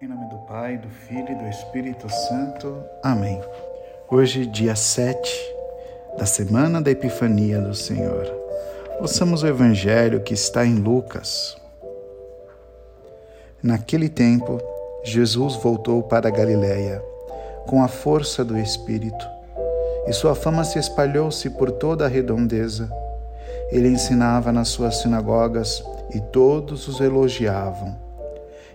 Em nome do Pai, do Filho e do Espírito Santo. Amém. Hoje, dia 7 da semana da Epifania do Senhor. Ouçamos o Evangelho que está em Lucas. Naquele tempo, Jesus voltou para Galiléia com a força do Espírito, e sua fama se espalhou-se por toda a redondeza. Ele ensinava nas suas sinagogas e todos os elogiavam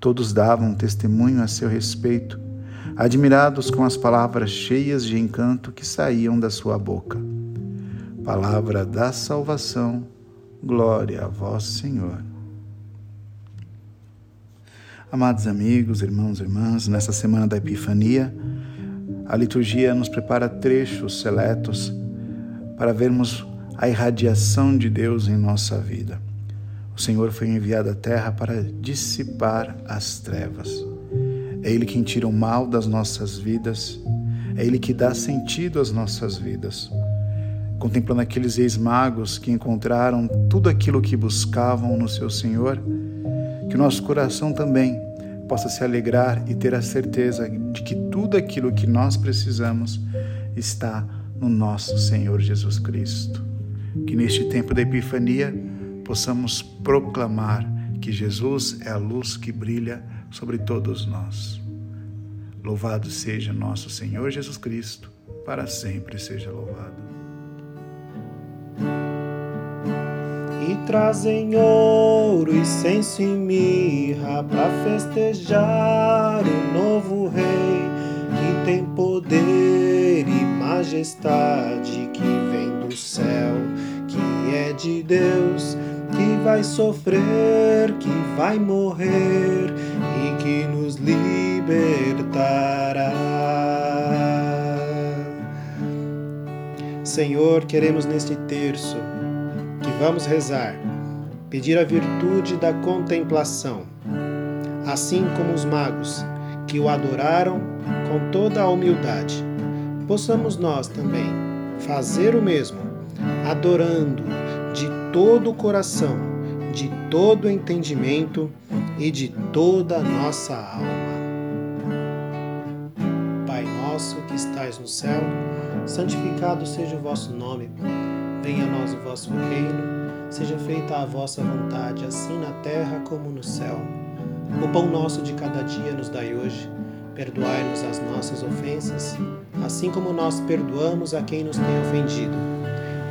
Todos davam testemunho a seu respeito, admirados com as palavras cheias de encanto que saíam da sua boca. Palavra da salvação, glória a vós, Senhor. Amados amigos, irmãos e irmãs, nessa semana da Epifania, a liturgia nos prepara trechos seletos para vermos a irradiação de Deus em nossa vida. O Senhor foi enviado à terra para dissipar as trevas. É Ele quem tira o mal das nossas vidas, é Ele que dá sentido às nossas vidas. Contemplando aqueles ex-magos que encontraram tudo aquilo que buscavam no seu Senhor, que o nosso coração também possa se alegrar e ter a certeza de que tudo aquilo que nós precisamos está no nosso Senhor Jesus Cristo. Que neste tempo da Epifania, possamos proclamar que Jesus é a luz que brilha sobre todos nós. Louvado seja nosso Senhor Jesus Cristo, para sempre seja louvado. E trazem ouro, incenso e mirra para festejar o novo rei que tem poder e majestade que vem do céu, que é de Deus que vai sofrer, que vai morrer e que nos libertará. Senhor, queremos neste terço que vamos rezar, pedir a virtude da contemplação, assim como os magos que o adoraram com toda a humildade. Possamos nós também fazer o mesmo, adorando todo o coração, de todo o entendimento e de toda a nossa alma. Pai nosso que estais no céu, santificado seja o vosso nome. Venha a nós o vosso reino, seja feita a vossa vontade, assim na terra como no céu. O pão nosso de cada dia nos dai hoje. Perdoai-nos as nossas ofensas, assim como nós perdoamos a quem nos tem ofendido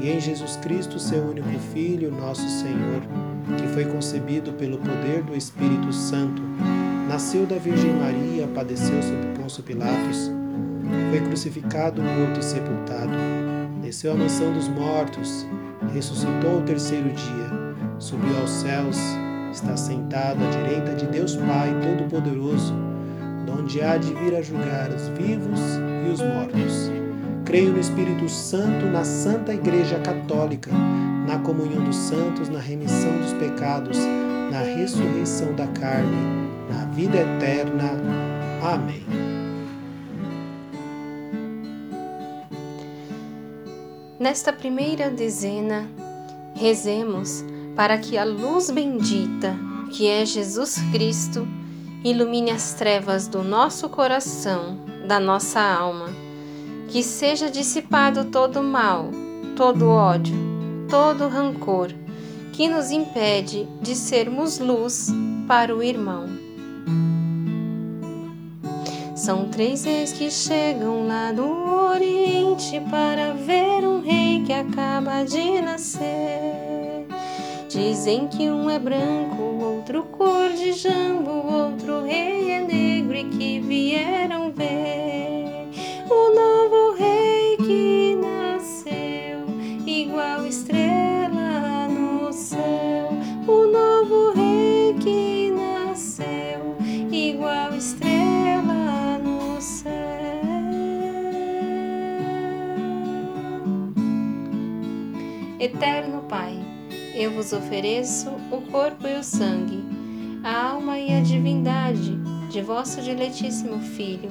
e em Jesus Cristo, seu único Filho, nosso Senhor, que foi concebido pelo poder do Espírito Santo, nasceu da Virgem Maria, padeceu sob Pôncio Pilatos, foi crucificado, morto e sepultado, desceu à mansão dos mortos, ressuscitou ao terceiro dia, subiu aos céus, está sentado à direita de Deus Pai Todo-Poderoso, donde há de vir a julgar os vivos e os mortos. Creio no Espírito Santo, na Santa Igreja Católica, na comunhão dos santos, na remissão dos pecados, na ressurreição da carne, na vida eterna. Amém. Nesta primeira dezena, rezemos para que a luz bendita, que é Jesus Cristo, ilumine as trevas do nosso coração, da nossa alma, que seja dissipado todo mal, todo ódio, todo rancor, que nos impede de sermos luz para o irmão. São três reis que chegam lá do Oriente para ver um rei que acaba de nascer. Dizem que um é branco, outro cor de jambo, outro rei é negro e que vieram ver o novo rei que nasceu, igual estrela no céu. O novo rei que nasceu, igual estrela no céu. Eterno Pai, eu vos ofereço o corpo e o sangue, a alma e a divindade de vosso diletíssimo Filho,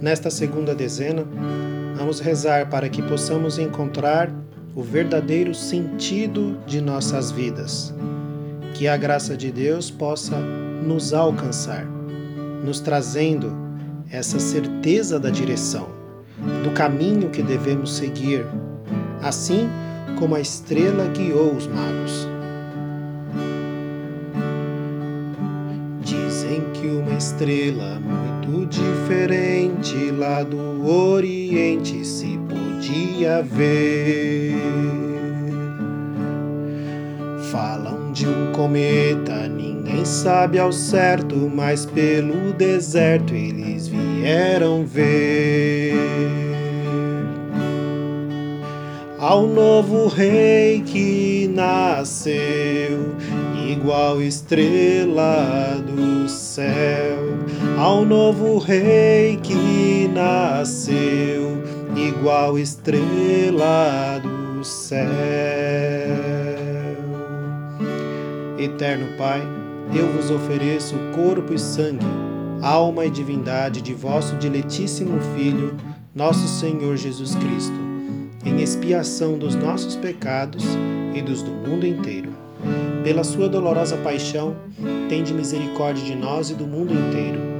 Nesta segunda dezena, vamos rezar para que possamos encontrar o verdadeiro sentido de nossas vidas. Que a graça de Deus possa nos alcançar, nos trazendo essa certeza da direção, do caminho que devemos seguir, assim como a estrela guiou os magos. Dizem que uma estrela muito diferente lá do Oriente se podia ver. Falam de um cometa, ninguém sabe ao certo, mas pelo deserto eles vieram ver. Ao novo rei que nasceu igual estrela do céu, ao novo rei que nasceu, igual estrela do céu. Eterno Pai, eu vos ofereço corpo e sangue, alma e divindade de vosso diletíssimo Filho, nosso Senhor Jesus Cristo, em expiação dos nossos pecados e dos do mundo inteiro pela sua dolorosa paixão, tende misericórdia de nós e do mundo inteiro.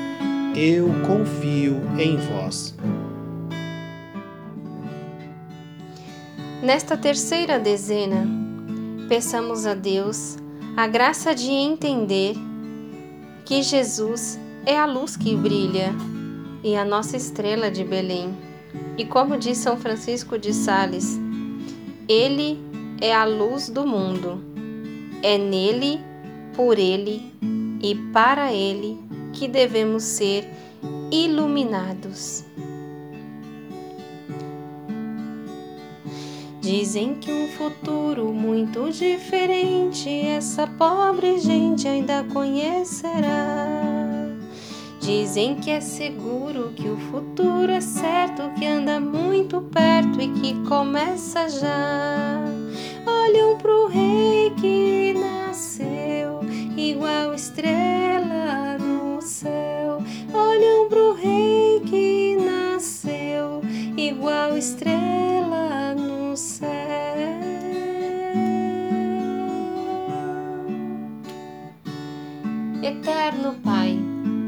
eu confio em vós. Nesta terceira dezena, peçamos a Deus a graça de entender que Jesus é a luz que brilha e a nossa estrela de Belém. E como diz São Francisco de Sales, ele é a luz do mundo. É nele, por ele e para ele que devemos ser iluminados. Dizem que um futuro muito diferente essa pobre gente ainda conhecerá. Dizem que é seguro, que o futuro é certo, que anda muito perto e que começa já. Olham pro rei que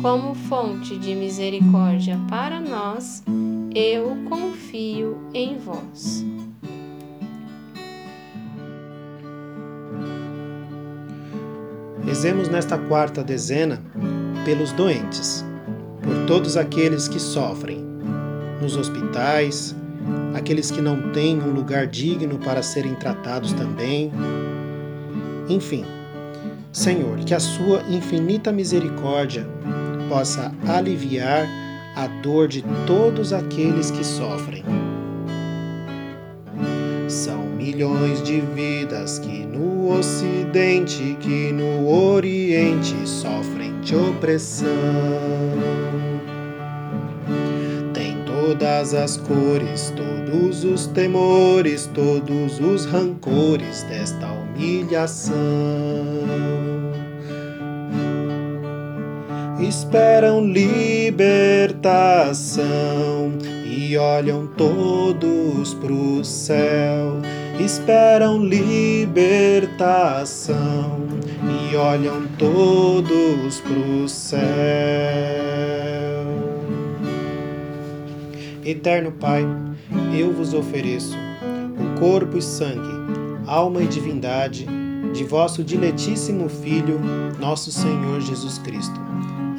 como fonte de misericórdia para nós, eu confio em vós. Rezemos nesta quarta dezena pelos doentes, por todos aqueles que sofrem, nos hospitais, aqueles que não têm um lugar digno para serem tratados também. Enfim, Senhor, que a Sua infinita misericórdia possa aliviar a dor de todos aqueles que sofrem. São milhões de vidas que no Ocidente, que no Oriente sofrem de opressão. Tem todas as cores, todos os temores, todos os rancores desta humilhação esperam libertação e olham todos pro céu. Esperam libertação e olham todos pro céu. Eterno Pai, eu vos ofereço o corpo e sangue, alma e divindade de vosso diletíssimo Filho, nosso Senhor Jesus Cristo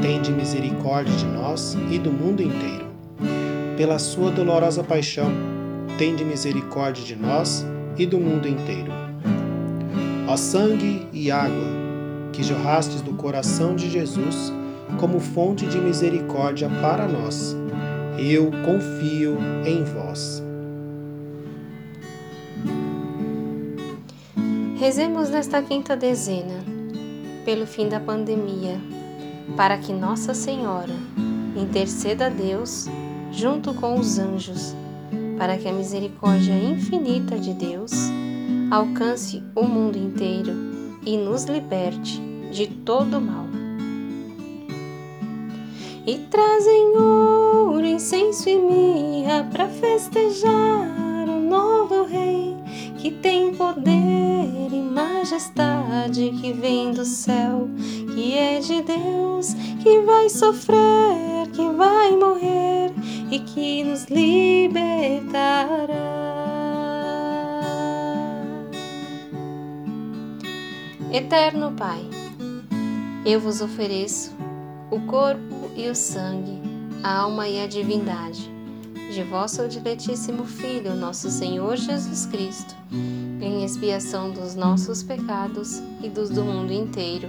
tende misericórdia de nós e do mundo inteiro. Pela sua dolorosa paixão, tende misericórdia de nós e do mundo inteiro. Ó sangue e água que jorrastes do coração de Jesus como fonte de misericórdia para nós, eu confio em vós. Rezemos nesta quinta dezena, pelo fim da pandemia, para que Nossa Senhora interceda a Deus junto com os anjos, para que a misericórdia infinita de Deus alcance o mundo inteiro e nos liberte de todo mal. E trazem ouro, incenso e mirra para festejar o novo Rei que tem poder e majestade que vem do céu, que é de Deus, que vai sofrer, que vai morrer e que nos libertará. Eterno Pai, eu vos ofereço o corpo e o sangue, a alma e a divindade de vosso diletíssimo Filho, nosso Senhor Jesus Cristo, em expiação dos nossos pecados e dos do mundo inteiro,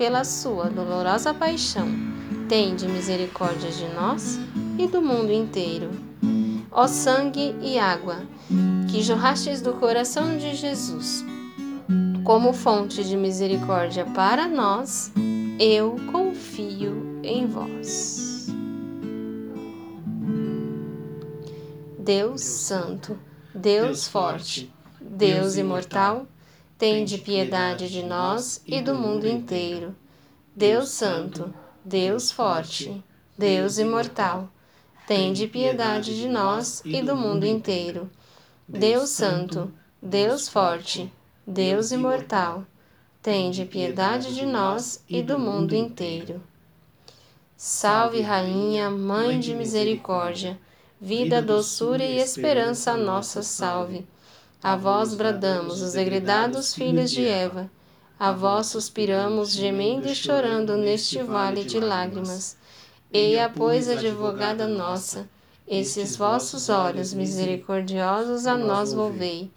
Pela sua dolorosa paixão, tende misericórdia de nós e do mundo inteiro. Ó sangue e água, que jorrastes do coração de Jesus, como fonte de misericórdia para nós, eu confio em vós. Deus Santo, Deus Forte, Deus Imortal, tende piedade de nós e do mundo inteiro. Deus Santo, Deus Forte, Deus Imortal, tende piedade de nós e do mundo inteiro. Deus Santo, Deus Forte, Deus Imortal, tende piedade de nós e do mundo inteiro. Salve, Rainha, Mãe de Misericórdia vida, doçura e esperança nossa salve. A vós bradamos, os degredados filhos de Eva, a vós suspiramos, gemendo e chorando neste vale de lágrimas. Eia, pois, advogada nossa, esses vossos olhos misericordiosos a nós volvei,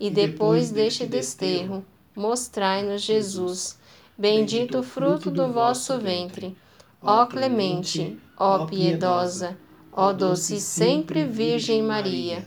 e depois deste desterro, mostrai-nos Jesus, bendito o fruto do vosso ventre. Ó clemente, ó piedosa, Ó doce sempre Virgem Maria,